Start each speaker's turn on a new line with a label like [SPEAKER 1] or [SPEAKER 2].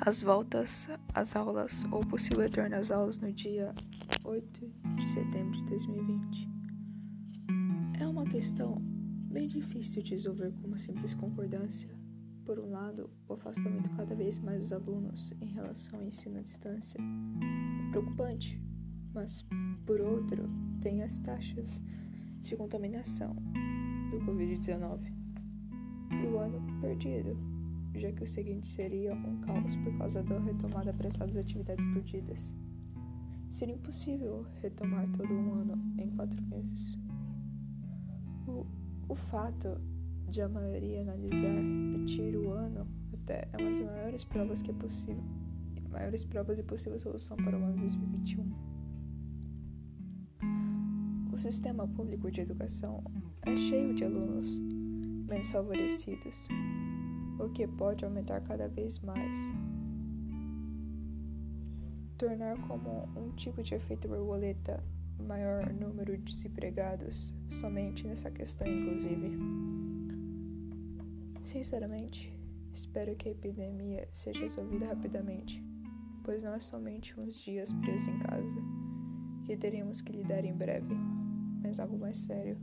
[SPEAKER 1] as voltas às aulas ou possível retorno às aulas no dia 8 de setembro de 2020. É uma questão bem difícil de resolver com uma simples concordância. Por um lado, o afastamento cada vez mais dos alunos em relação ao ensino à distância é preocupante, mas, por outro, tem as taxas de contaminação do Covid-19 e o ano perdido já que o seguinte seria um caos por causa da retomada apressada das atividades perdidas. Seria impossível retomar todo um ano em quatro meses. O, o fato de a maioria analisar repetir o ano até é uma das maiores provas que é possível, maiores provas de possível solução para o ano 2021. O sistema público de educação é cheio de alunos menos favorecidos o que pode aumentar cada vez mais. Tornar como um tipo de efeito borboleta maior número de desempregados somente nessa questão, inclusive. Sinceramente, espero que a epidemia seja resolvida rapidamente, pois não é somente uns dias presos em casa que teremos que lidar em breve, mas algo mais sério.